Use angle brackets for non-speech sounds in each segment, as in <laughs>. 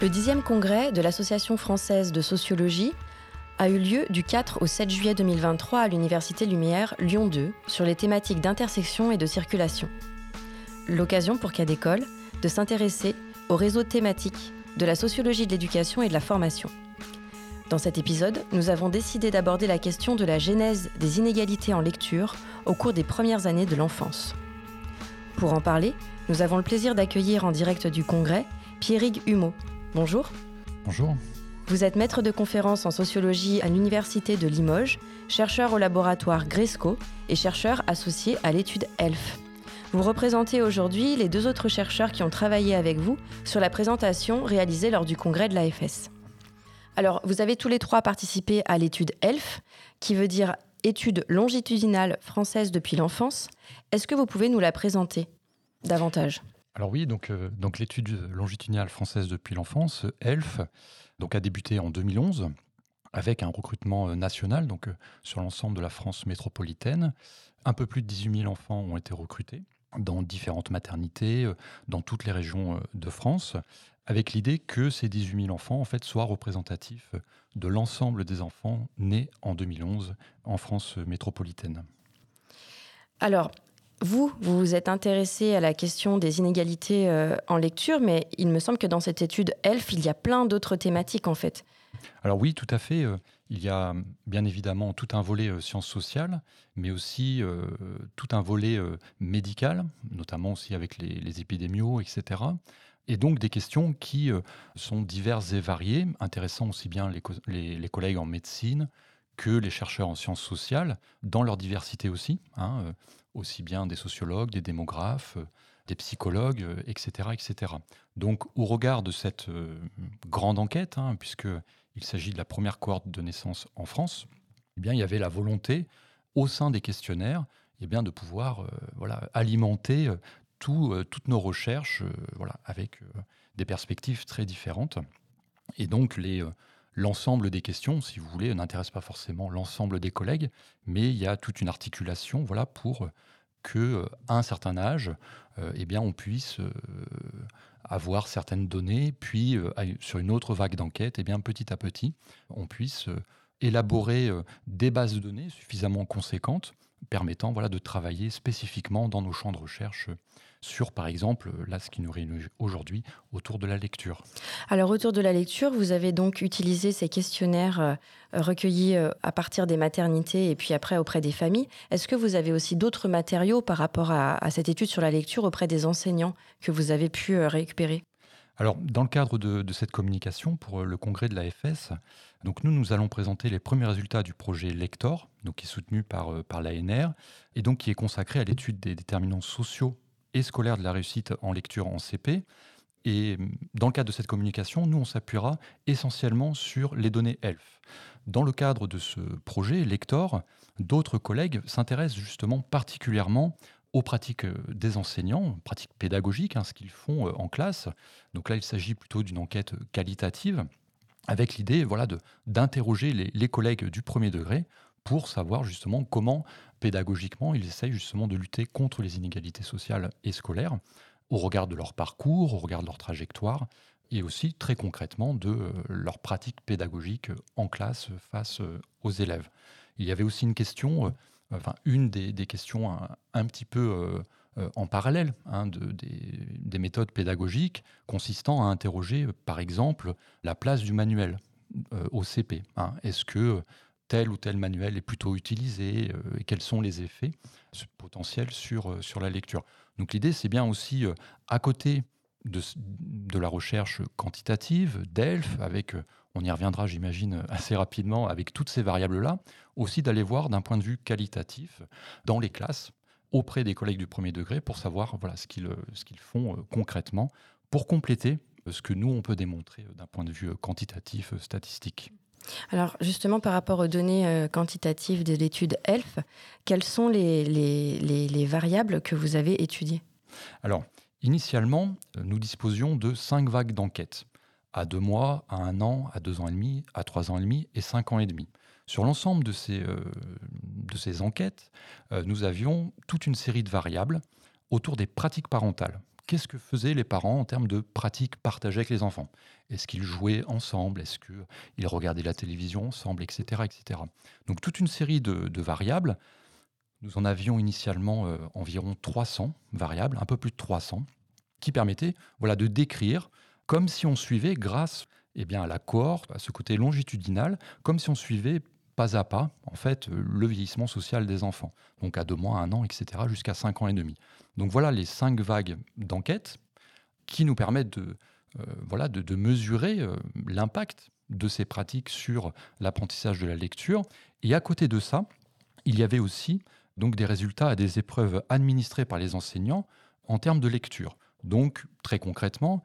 Le dixième congrès de l'Association française de sociologie a eu lieu du 4 au 7 juillet 2023 à l'Université Lumière Lyon 2 sur les thématiques d'intersection et de circulation. L'occasion pour Cadécole de s'intéresser au réseau thématique de la sociologie de l'éducation et de la formation. Dans cet épisode, nous avons décidé d'aborder la question de la genèse des inégalités en lecture au cours des premières années de l'enfance. Pour en parler, nous avons le plaisir d'accueillir en direct du congrès Pierrick Humeau. Bonjour. Bonjour. Vous êtes maître de conférence en sociologie à l'Université de Limoges, chercheur au laboratoire Gresco et chercheur associé à l'étude ELF. Vous représentez aujourd'hui les deux autres chercheurs qui ont travaillé avec vous sur la présentation réalisée lors du congrès de l'AFS. Alors, vous avez tous les trois participé à l'étude ELF, qui veut dire étude longitudinale française depuis l'enfance. Est-ce que vous pouvez nous la présenter davantage? Alors oui, donc, euh, donc l'étude longitudinale française depuis l'enfance, ELF, donc a débuté en 2011 avec un recrutement euh, national, donc euh, sur l'ensemble de la France métropolitaine. Un peu plus de 18 000 enfants ont été recrutés dans différentes maternités, dans toutes les régions de France, avec l'idée que ces 18 000 enfants en fait, soient représentatifs de l'ensemble des enfants nés en 2011 en France métropolitaine. Alors, vous, vous vous êtes intéressé à la question des inégalités euh, en lecture, mais il me semble que dans cette étude ELF, il y a plein d'autres thématiques en fait. Alors oui, tout à fait. Euh, il y a bien évidemment tout un volet euh, sciences sociales, mais aussi tout un volet médical, notamment aussi avec les, les épidémios, etc et donc des questions qui sont diverses et variées, intéressant aussi bien les, collègues en médecine que les chercheurs en sciences sociales, dans leur diversité aussi, hein, euh, aussi bien des sociologues, des démographes, euh, des psychologues, etc., etc. Donc, au regard de cette grande enquête, hein, puisqu'il s'agit de la première cohorte de naissance en France, eh bien, il y avait la volonté, au sein des questionnaires, eh bien, de pouvoir voilà, alimenter euh, toutes nos recherches euh, voilà, avec euh, des perspectives très différentes. Et donc, les, l'ensemble des questions, si vous voulez, n'intéresse pas forcément l'ensemble des collègues, mais il y a toute une articulation voilà, pour que à un certain âge, eh bien, on puisse avoir certaines données, puis sur une autre vague d'enquête, eh petit à petit, on puisse élaborer des bases de données suffisamment conséquentes permettant voilà, de travailler spécifiquement dans nos champs de recherche sur, par exemple, là, ce qui nous réunit aujourd'hui autour de la lecture. Alors, autour de la lecture, vous avez donc utilisé ces questionnaires euh, recueillis euh, à partir des maternités et puis après auprès des familles. Est-ce que vous avez aussi d'autres matériaux par rapport à, cette étude sur la lecture auprès des enseignants que vous avez pu euh, récupérer? Alors, dans le cadre de, cette communication pour le congrès de l'AFS, nous, allons présenter les premiers résultats du projet Lector, qui est soutenu par, par l'ANR, et donc qui est consacré à l'étude des déterminants sociaux et scolaire de la réussite en lecture en CP. Et dans le cadre de cette communication, nous, on s'appuiera essentiellement sur les données ELF. Dans le cadre de ce projet Lector, d'autres collègues s'intéressent justement particulièrement aux pratiques euh, des enseignants, pratiques pédagogiques, hein, ce qu'ils font euh, en classe. Donc là, il s'agit plutôt d'une enquête qualitative, avec l'idée voilà, d'interroger les, les collègues du premier degré pour savoir justement comment pédagogiquement ils essayent justement de lutter contre les inégalités sociales et scolaires au regard de leur parcours, au regard de leur trajectoire et aussi très concrètement de euh, leur pratique pédagogique en classe face euh, aux élèves. Il y avait aussi une question, euh, enfin une des, questions un, petit peu en parallèle hein, de, des, méthodes pédagogiques consistant à interroger par exemple la place du manuel au CP. Hein. Est-ce que tel ou tel manuel est plutôt utilisé euh, et quels sont les effets potentiels sur, euh, sur la lecture? Donc l'idée, c'est bien aussi, euh, à côté de, de, la recherche quantitative, d'ELF, avec, on y reviendra j'imagine assez rapidement, avec toutes ces variables-là, aussi d'aller voir d'un point de vue qualitatif dans les classes, auprès des collègues du premier degré, pour savoir voilà, ce qu'ils ce qu'ils font concrètement, pour compléter ce que nous, on peut démontrer d'un point de vue quantitatif, statistique. Alors justement, par rapport aux données euh, quantitatives de l'étude ELF, quelles sont les, les, variables que vous avez étudiées? Alors, initialement, nous disposions de cinq vagues d'enquête, à deux mois, à un an, à deux ans et demi, à trois ans et demi et cinq ans et demi. Sur l'ensemble de ces, euh, enquêtes, euh, nous avions toute une série de variables autour des pratiques parentales qu'est-ce que faisaient les parents en termes de pratiques partagées avec les enfants? Est-ce qu'ils jouaient ensemble? Est-ce qu'ils regardaient la télévision ensemble? Etc. etc. Donc toute une série de, variables. Nous en avions initialement euh, environ 300 variables, un peu plus de 300, qui permettaient voilà, de décrire comme si on suivait grâce eh bien, à la cohorte, à ce côté longitudinal, comme si on suivait pas à pas, en fait, le vieillissement social des enfants. Donc à deux mois, un an, etc., jusqu'à cinq ans et demi. Donc voilà les cinq vagues d'enquête qui nous permettent de, euh, voilà, de, mesurer euh, l'impact de ces pratiques sur l'apprentissage de la lecture. Et à côté de ça, il y avait aussi donc des résultats à des épreuves administrées par les enseignants en termes de lecture. Donc très concrètement,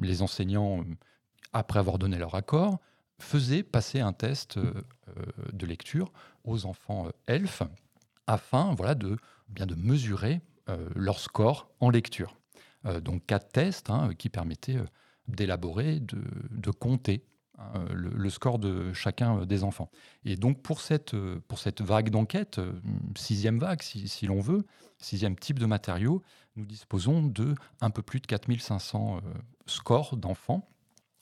les enseignants, après avoir donné leur accord, faisaient passer un test euh, de lecture aux enfants elfes afin voilà, de, bien de mesurer euh, leur score en lecture. Euh, donc quatre tests hein, qui permettaient euh, d'élaborer, de, compter hein, le, score de chacun des enfants. Et donc pour cette, pour cette vague d'enquête, sixième vague si, l'on veut, sixième type de matériaux, nous disposons de un peu plus de 4500 scores d'enfants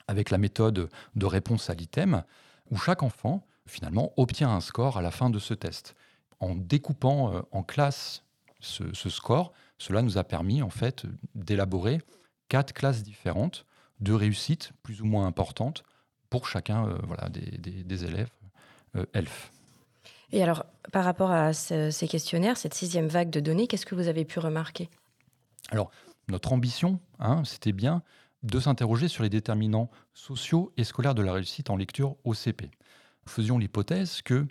avec la méthode de réponse à l'item, où chaque enfant finalement obtient un score à la fin de ce test. En découpant en classes ce, score, cela nous a permis en fait d'élaborer quatre classes différentes de réussite plus ou moins importantes pour chacun euh, voilà, des, élèves euh, elfes. Et alors, par rapport à ces questionnaires, cette sixième vague de données, qu'est-ce que vous avez pu remarquer? Alors, notre ambition, hein, c'était bien de s'interroger sur les déterminants sociaux et scolaires de la réussite en lecture au CP. Nous faisions l'hypothèse que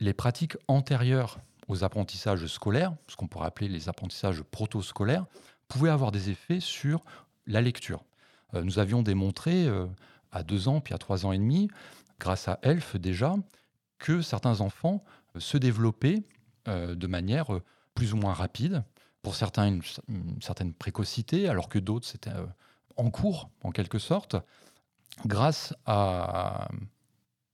les pratiques antérieures aux apprentissages scolaires, ce qu'on pourrait appeler les apprentissages proto-scolaires, pouvaient avoir des effets sur la lecture. Euh, nous avions démontré euh, à deux ans, puis à trois ans et demi, grâce à ELF déjà, que certains enfants euh, se développaient de manière plus ou moins rapide. Pour certains, une, certaine précocité, alors que d'autres, c'était en cours, en quelque sorte, grâce à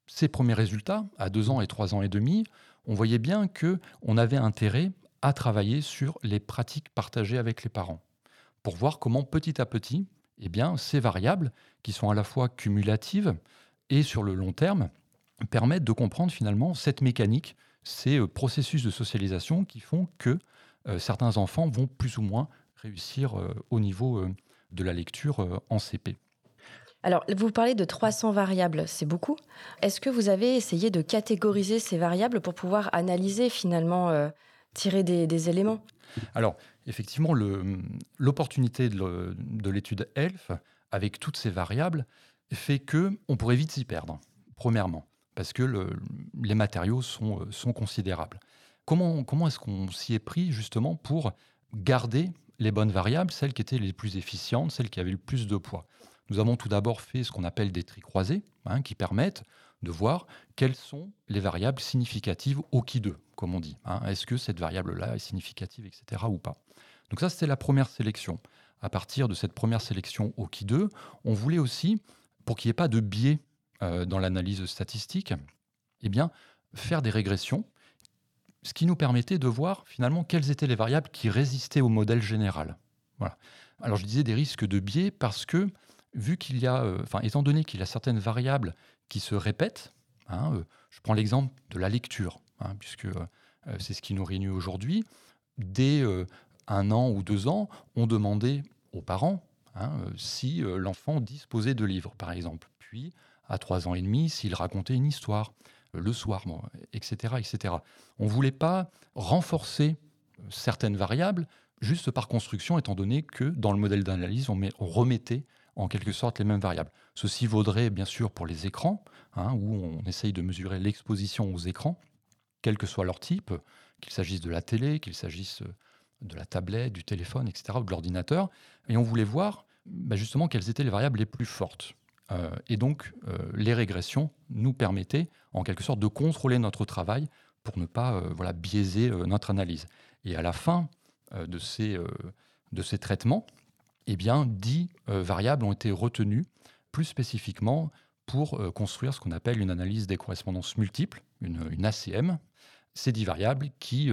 ces premiers résultats, à deux ans et trois ans et demi, on voyait bien que on avait intérêt à travailler sur les pratiques partagées avec les parents pour voir comment petit à petit, eh bien, ces variables qui sont à la fois cumulatives et sur le long terme permettent de comprendre finalement cette mécanique, ces euh, processus de socialisation qui font que euh, certains enfants vont plus ou moins réussir euh, au niveau de la lecture en CP. Alors, vous parlez de 300 variables, c'est beaucoup. Est-ce que vous avez essayé de catégoriser ces variables pour pouvoir analyser finalement, tirer des, éléments? Alors, effectivement, l'opportunité de l'étude ELF, avec toutes ces variables, fait que on pourrait vite s'y perdre, premièrement, parce que les matériaux sont, euh, sont considérables. Comment, comment est-ce qu'on s'y est pris justement pour garder les bonnes variables, celles qui étaient les plus efficientes, celles qui avaient le plus de poids? Nous avons tout d'abord fait ce qu'on appelle des tri croisés, hein, qui permettent de voir quelles sont les variables significatives au qui 2, comme on dit. Hein. Est-ce que cette variable-là est significative, etc. ou pas? Donc ça, c'était la première sélection. À partir de cette première sélection au qui 2, on voulait aussi, pour qu'il n'y ait pas de biais euh, dans l'analyse statistique, eh bien, faire des régressions, ce qui nous permettait de voir finalement quelles étaient les variables qui résistaient au modèle général. Voilà. Alors je disais des risques de biais parce que vu qu'il y a, euh, enfin, étant donné qu'il y a certaines variables qui se répètent, hein, euh, je prends l'exemple de la lecture, hein, puisque c'est ce qui nous réunit aujourd'hui. Dès un an ou deux ans, on demandait aux parents hein, si l'enfant disposait de livres, par exemple. Puis, à trois ans et demi, s'il racontait une histoire le soir, etc., etc. On ne voulait pas renforcer certaines variables juste par construction, étant donné que dans le modèle d'analyse, on, on, remettait en quelque sorte les mêmes variables. Ceci vaudrait bien sûr pour les écrans, hein, où on essaye de mesurer l'exposition aux écrans, quel que soit leur type, qu'il s'agisse de la télé, qu'il s'agisse de la tablette, du téléphone, etc., ou de l'ordinateur. Et on voulait voir bah, justement quelles étaient les variables les plus fortes. Euh, et donc, euh, les régressions nous permettaient en quelque sorte de contrôler notre travail pour ne pas euh, voilà, biaiser notre analyse. Et à la fin de, ces, de ces traitements, eh bien, 10 euh, variables ont été retenues plus spécifiquement pour construire ce qu'on appelle une analyse des correspondances multiples, une, ACM. Ces 10 variables qui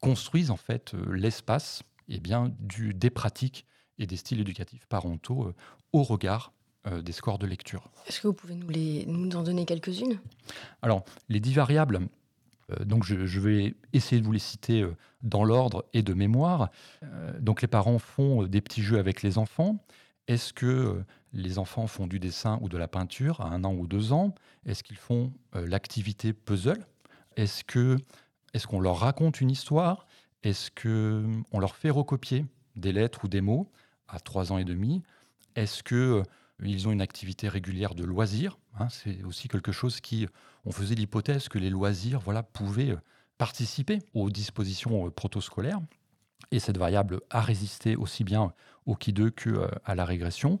construisent en fait l'espace eh bien, du, des pratiques et des styles éducatifs parentaux au regard des scores de lecture. Est-ce que vous pouvez nous, les, nous en donner quelques-unes? Alors, les dix variables, donc je, je, vais essayer de vous les citer dans l'ordre et de mémoire. donc les parents font des petits jeux avec les enfants. Est-ce que les enfants font du dessin ou de la peinture à un an ou deux ans? Est-ce qu'ils font l'activité puzzle? Est-ce que est-ce qu'on leur raconte une histoire? Est-ce qu'on leur fait recopier des lettres ou des mots à trois ans et demi? Est-ce qu'ils ont une activité régulière de loisirs hein? C'est aussi quelque chose qui, on faisait l'hypothèse que les loisirs voilà, pouvaient participer aux dispositions protoscolaires. Et cette variable a résisté aussi bien au Ki2 qu'à la régression.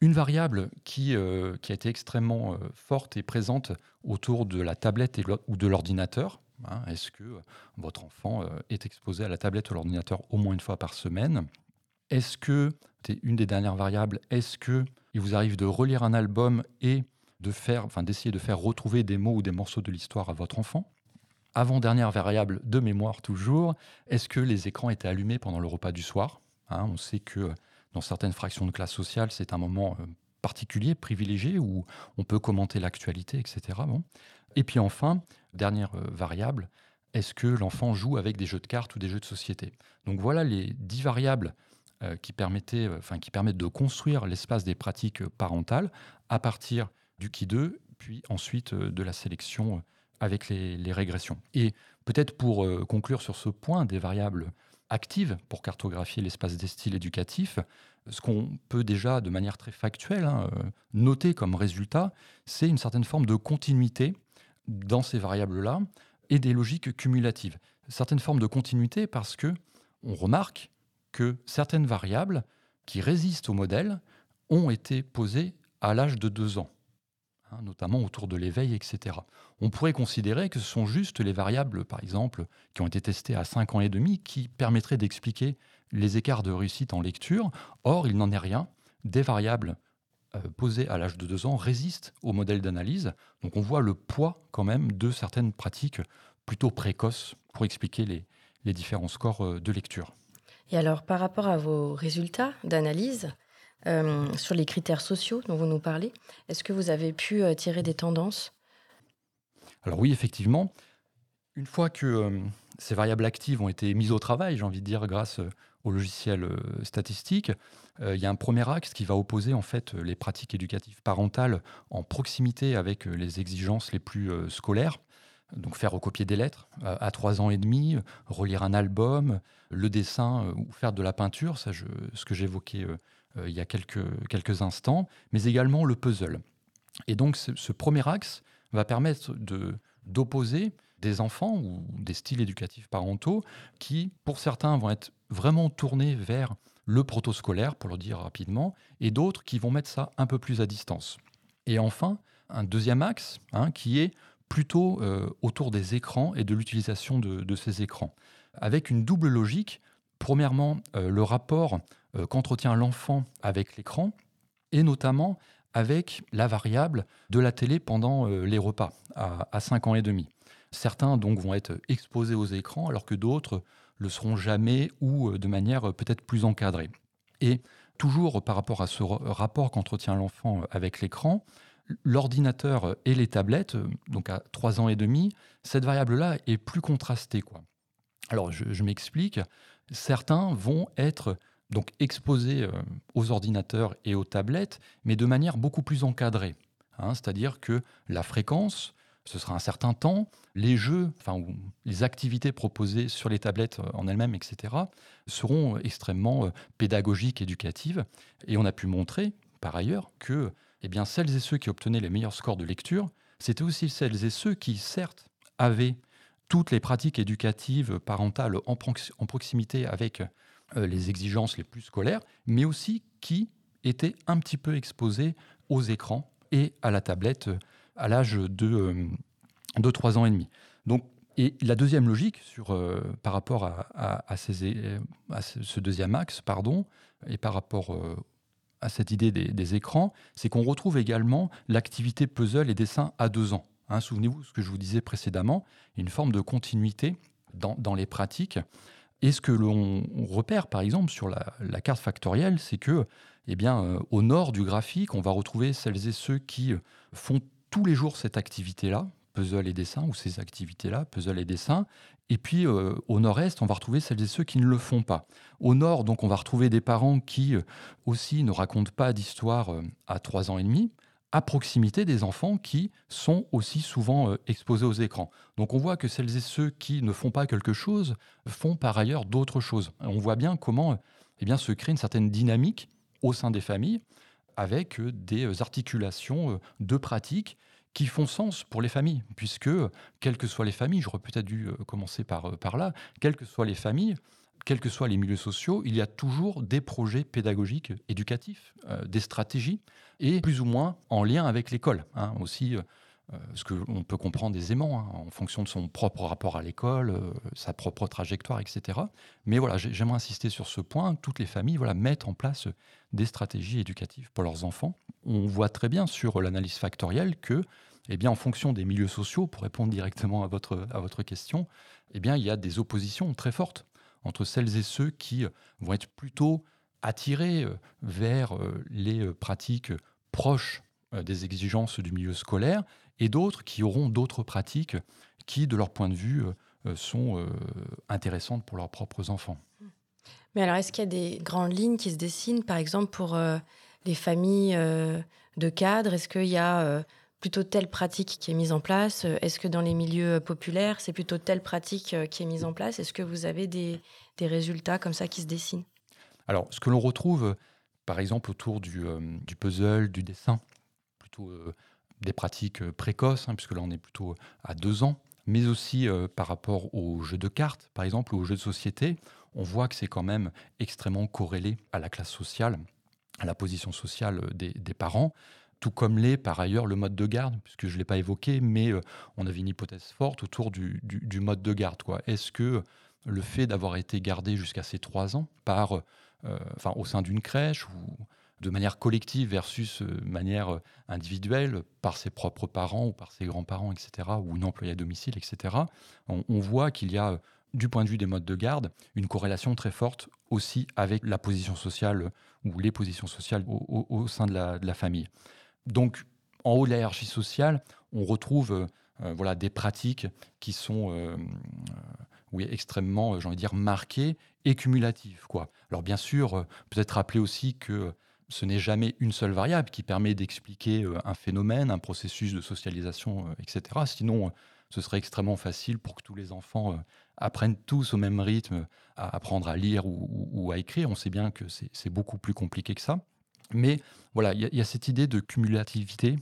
Une variable qui, qui a été extrêmement forte et présente autour de la tablette ou de l'ordinateur, Hein, est-ce que euh, votre enfant euh, est exposé à la tablette ou à l'ordinateur au moins une fois par semaine? Est-ce que, c'est une des dernières variables, est-ce que il vous arrive de relire un album et de d'essayer de faire retrouver des mots ou des morceaux de l'histoire à votre enfant? Avant-dernière variable de mémoire toujours, est-ce que les écrans étaient allumés pendant le repas du soir? Hein, On sait que euh, dans certaines fractions de classe sociale, c'est un moment particulier, privilégié, où on peut commenter l'actualité, etc. Bon. Et puis enfin, dernière euh, variable, est-ce que l'enfant joue avec des jeux de cartes ou des jeux de société? Donc voilà les dix variables euh, qui, permettaient, euh, enfin, qui permettent de construire l'espace des pratiques parentales à partir du qui 2, puis ensuite de la sélection avec les, les régressions. Et peut-être pour conclure sur ce point des variables actives pour cartographier l'espace des styles éducatifs, ce qu'on peut déjà de manière très factuelle hein, noter comme résultat, c'est une certaine forme de continuité dans ces variables-là et des logiques cumulatives. Certaines formes de continuité parce que on remarque que certaines variables qui résistent au modèle ont été posées à l'âge de deux ans, hein, notamment autour de l'éveil, etc. On pourrait considérer que ce sont juste les variables, par exemple, qui ont été testées à 5 ans et demi, qui permettraient d'expliquer les écarts de réussite en lecture. Or, il n'en est rien. Des variables euh, posées à l'âge de deux ans résistent au modèle d'analyse. Donc on voit le poids quand même de certaines pratiques plutôt précoces pour expliquer les, les différents scores euh, de lecture. Et alors par rapport à vos résultats d'analyse, euh, sur les critères sociaux dont vous nous parlez, est-ce que vous avez pu tirer des tendances? Alors oui, effectivement. Une fois que ces variables actives ont été mises au travail, j'ai envie de dire, grâce au logiciel statistique, euh, il y a un premier axe qui va opposer en fait les pratiques éducatives parentales en proximité avec euh, les exigences les plus euh, scolaires. Donc faire recopier des lettres à trois ans et demi, relire un album, le dessin ou faire de la peinture, ça ce que j'évoquais il y a quelques, quelques instants, mais également le puzzle. Et donc ce, premier axe va permettre de, d'opposer des enfants ou des styles éducatifs parentaux qui, pour certains, vont être vraiment tournés vers le protoscolaire, pour le dire rapidement, et d'autres qui vont mettre ça un peu plus à distance. Et enfin, un deuxième axe hein, qui est plutôt euh, autour des écrans et de l'utilisation de, ces écrans, avec une double logique. Premièrement, euh, le rapport euh, qu'entretient l'enfant avec l'écran, et notamment avec la variable de la télé pendant les repas à, à 5 ans et demi. Certains donc vont être exposés aux écrans alors que d'autres le seront jamais ou euh, de manière euh, peut-être plus encadrée. Et toujours par rapport à ce rapport qu'entretient l'enfant euh, avec l'écran, l'ordinateur et les tablettes, donc à 3 ans et demi, cette variable-là est plus contrastée. Alors je, m'explique, certains vont être donc exposés aux ordinateurs et aux tablettes, mais de manière beaucoup plus encadrée. Hein. C'est-à-dire que la fréquence, ce sera un certain temps. Les jeux, enfin, les activités proposées sur les tablettes euh, en elles-mêmes, etc., seront euh, extrêmement euh, pédagogiques, éducatives. Et on a pu montrer, par ailleurs, que eh bien, celles et ceux qui obtenaient les meilleurs scores de lecture, c'était aussi celles et ceux qui, certes, avaient toutes les pratiques éducatives parentales en, proximité avec les exigences les plus scolaires, mais aussi qui étaient un petit peu exposés aux écrans et à la tablette à l'âge de, euh, de 3 ans et demi. Et la deuxième logique euh, par rapport à, ce deuxième axe, pardon, et par rapport euh, à cette idée des, écrans, c'est qu'on retrouve également l'activité puzzle et dessin à deux ans. Hein, Souvenez-vous ce que je vous disais précédemment, une forme de continuité dans, dans les pratiques. Et ce que l'on repère, par exemple, sur la, carte factorielle, c'est que, eh bien, euh, au nord du graphique, on va retrouver celles et ceux qui font tous les jours cette activité-là, puzzle et dessin, ou ces activités-là, puzzle et dessin. Et puis euh, au nord-est, on va retrouver celles et ceux qui ne le font pas. Au nord, donc, on va retrouver des parents qui euh, aussi ne racontent pas d'histoire euh, à trois ans et demi, à proximité des enfants qui sont aussi souvent exposés aux écrans. Donc on voit que celles et ceux qui ne font pas quelque chose font par ailleurs d'autres choses. On voit bien comment eh bien, se crée une certaine dynamique au sein des familles avec des articulations de pratiques qui font sens pour les familles, puisque, quelles que soient les familles, j'aurais peut-être dû euh, commencer par, euh, par là, quelles que soient les familles, quels que soient les milieux sociaux, il y a toujours des projets pédagogiques, éducatifs, euh, des stratégies, et plus ou moins en lien avec l'école. Hein, aussi, ce qu'on peut comprendre aisément hein, en fonction de son propre rapport à l'école, sa propre trajectoire, etc. Mais voilà, j'aimerais insister sur ce point. Toutes les familles voilà, mettent en place des stratégies éducatives pour leurs enfants. On voit très bien sur l'analyse factorielle que, eh en fonction des milieux sociaux, pour répondre directement à votre, question, eh il y a des oppositions très fortes entre celles et ceux qui vont être plutôt attirés euh, vers euh, les euh, pratiques proches des exigences du milieu scolaire et d'autres qui auront d'autres pratiques qui, de leur point de vue, sont intéressantes pour leurs propres enfants. Mais alors, est-ce qu'il y a des grandes lignes qui se dessinent, par exemple, pour euh, les familles euh, de cadres? Est-ce qu'il y a euh, plutôt telle pratique qui est mise en place. Est-ce que dans les milieux populaires, c'est plutôt telle pratique qui est mise en place? Est-ce que vous avez des, résultats comme ça qui se dessinent? Alors, ce que l'on retrouve, par exemple, autour du, puzzle, du dessin, plutôt des pratiques précoces, hein, puisque là, on est plutôt à deux ans, mais aussi par rapport aux jeux de cartes, par exemple, ou aux jeux de société, on voit que c'est quand même extrêmement corrélé à la classe sociale, à la position sociale des, parents, tout comme l'est par ailleurs le mode de garde, puisque je ne l'ai pas évoqué, mais euh, on avait une hypothèse forte autour du, mode de garde. Est-ce que le fait d'avoir été gardé jusqu'à ses trois ans par, euh, enfin, au sein d'une crèche ou de manière collective versus de euh, manière individuelle par ses propres parents ou par ses grands-parents, etc., ou une employée à domicile, etc., on voit qu'il y a du point de vue des modes de garde, une corrélation très forte aussi avec la position sociale ou les positions sociales au, sein de la, famille. Donc, en haut de la hiérarchie sociale, on retrouve euh, voilà, des pratiques qui sont euh, euh, extrêmement, marquées et cumulatives. Quoi. Alors, bien sûr, peut-être rappeler aussi que ce n'est jamais une seule variable qui permet d'expliquer un phénomène, un processus de socialisation, etc. Sinon, ce serait extrêmement facile pour que tous les enfants apprennent tous au même rythme à apprendre à lire ou, à écrire. On sait bien que c'est beaucoup plus compliqué que ça. Mais voilà, il y, a cette idée de cumulativité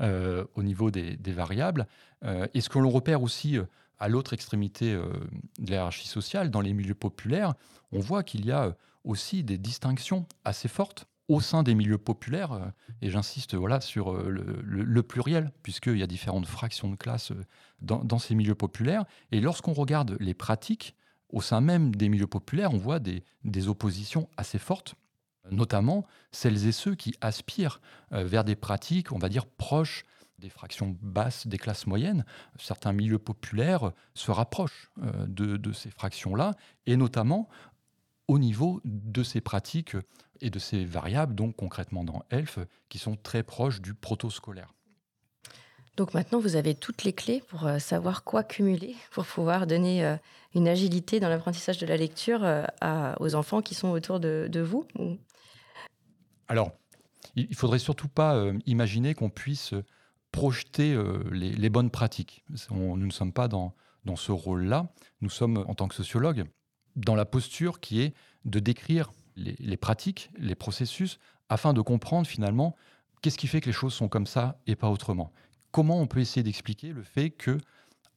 euh, au niveau des, variables. Euh, et ce que l'on repère aussi euh, à l'autre extrémité de la hiérarchie sociale, dans les milieux populaires, on voit qu'il y a aussi des distinctions assez fortes au sein des milieux populaires, et j'insiste voilà, sur le, pluriel, puisqu'il y a différentes fractions de classe euh, dans, ces milieux populaires. Et lorsqu'on regarde les pratiques, au sein même des milieux populaires, on voit des, oppositions assez fortes, notamment celles et ceux qui aspirent vers des pratiques, on va dire, proches des fractions basses des classes moyennes. Certains milieux populaires se rapprochent de, de ces fractions-là, et notamment au niveau de ces pratiques et de ces variables, donc concrètement dans ELF, qui sont très proches du proto-scolaire. Donc maintenant, vous avez toutes les clés pour euh, savoir quoi cumuler, <laughs> pour pouvoir donner euh, une agilité dans l'apprentissage de la lecture euh, aux enfants qui sont autour de, vous Alors, il ne faudrait surtout pas imaginer qu'on puisse projeter les, bonnes pratiques. nous ne sommes pas dans, ce rôle-là. Nous sommes, en tant que sociologues, dans la posture qui est de décrire les, pratiques, les processus, afin de comprendre finalement qu'est-ce qui fait que les choses sont comme ça et pas autrement. Comment on peut essayer d'expliquer le fait que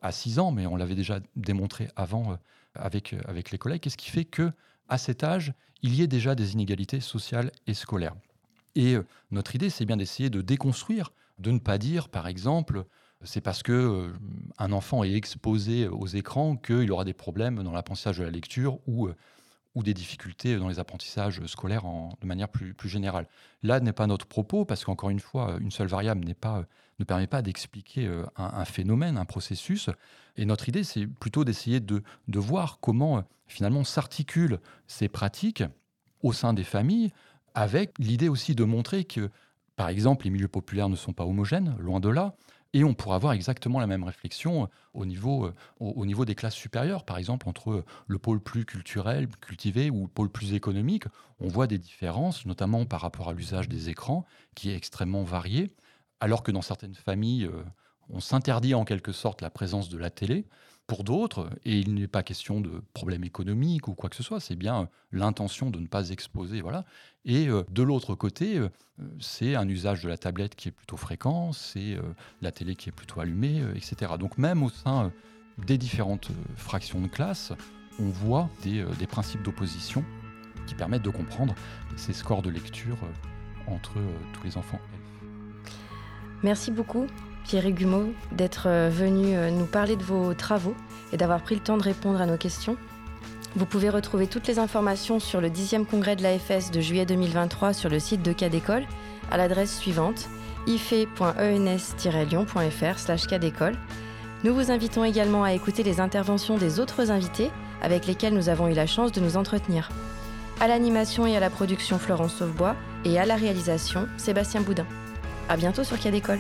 à 6 ans, mais on l'avait déjà démontré avant euh, avec, euh, avec les collègues, qu'est-ce qui fait que à cet âge, il y ait déjà des inégalités sociales et scolaires. Et euh, notre idée, c'est bien d'essayer de déconstruire, de ne pas dire, par exemple, c'est parce que euh, un enfant est exposé aux écrans qu'il aura des problèmes dans l'apprentissage de la lecture ou, euh, ou des difficultés dans les apprentissages scolaires de manière plus, générale. Là n'est pas notre propos, parce qu'encore une fois, une seule variable ne permet pas d'expliquer un, phénomène, un processus. Et notre idée, c'est plutôt d'essayer de, de voir comment finalement s'articulent ces pratiques au sein des familles, avec l'idée aussi de montrer que, par exemple, les milieux populaires ne sont pas homogènes, loin de là, et on pourra avoir exactement la même réflexion au niveau, euh, au, niveau des classes supérieures, par exemple, entre le pôle plus culturel, cultivé, ou le pôle plus économique. On voit des différences, notamment par rapport à l'usage des écrans, qui est extrêmement varié, alors que dans certaines familles, euh, on s'interdit en quelque sorte la présence de la télé pour d'autres, et il n'est pas question de problème économique ou quoi que ce soit, c'est bien l'intention de ne pas exposer. Voilà. Et euh, de l'autre côté, euh, c'est un usage de la tablette qui est plutôt fréquent, c'est euh, la télé qui est plutôt allumée, etc. Donc même au sein des différentes fractions de classe, on voit des principes d'opposition qui permettent de comprendre ces scores de lecture entre tous les enfants. Merci beaucoup Pierre Gumeau, d'être euh, venu euh, nous parler de vos travaux et d'avoir pris le temps de répondre à nos questions. Vous pouvez retrouver toutes les informations sur le 10e congrès de l'AFS de juillet 2023 sur le site de Cadécole à l'adresse suivante ife.ens-lyon.fr slash. Nous vous invitons également à écouter les interventions des autres invités avec lesquels nous avons eu la chance de nous entretenir. À l'animation et à la production Florence Sauvebois et à la réalisation Sébastien Boudin. À bientôt sur Cadécole.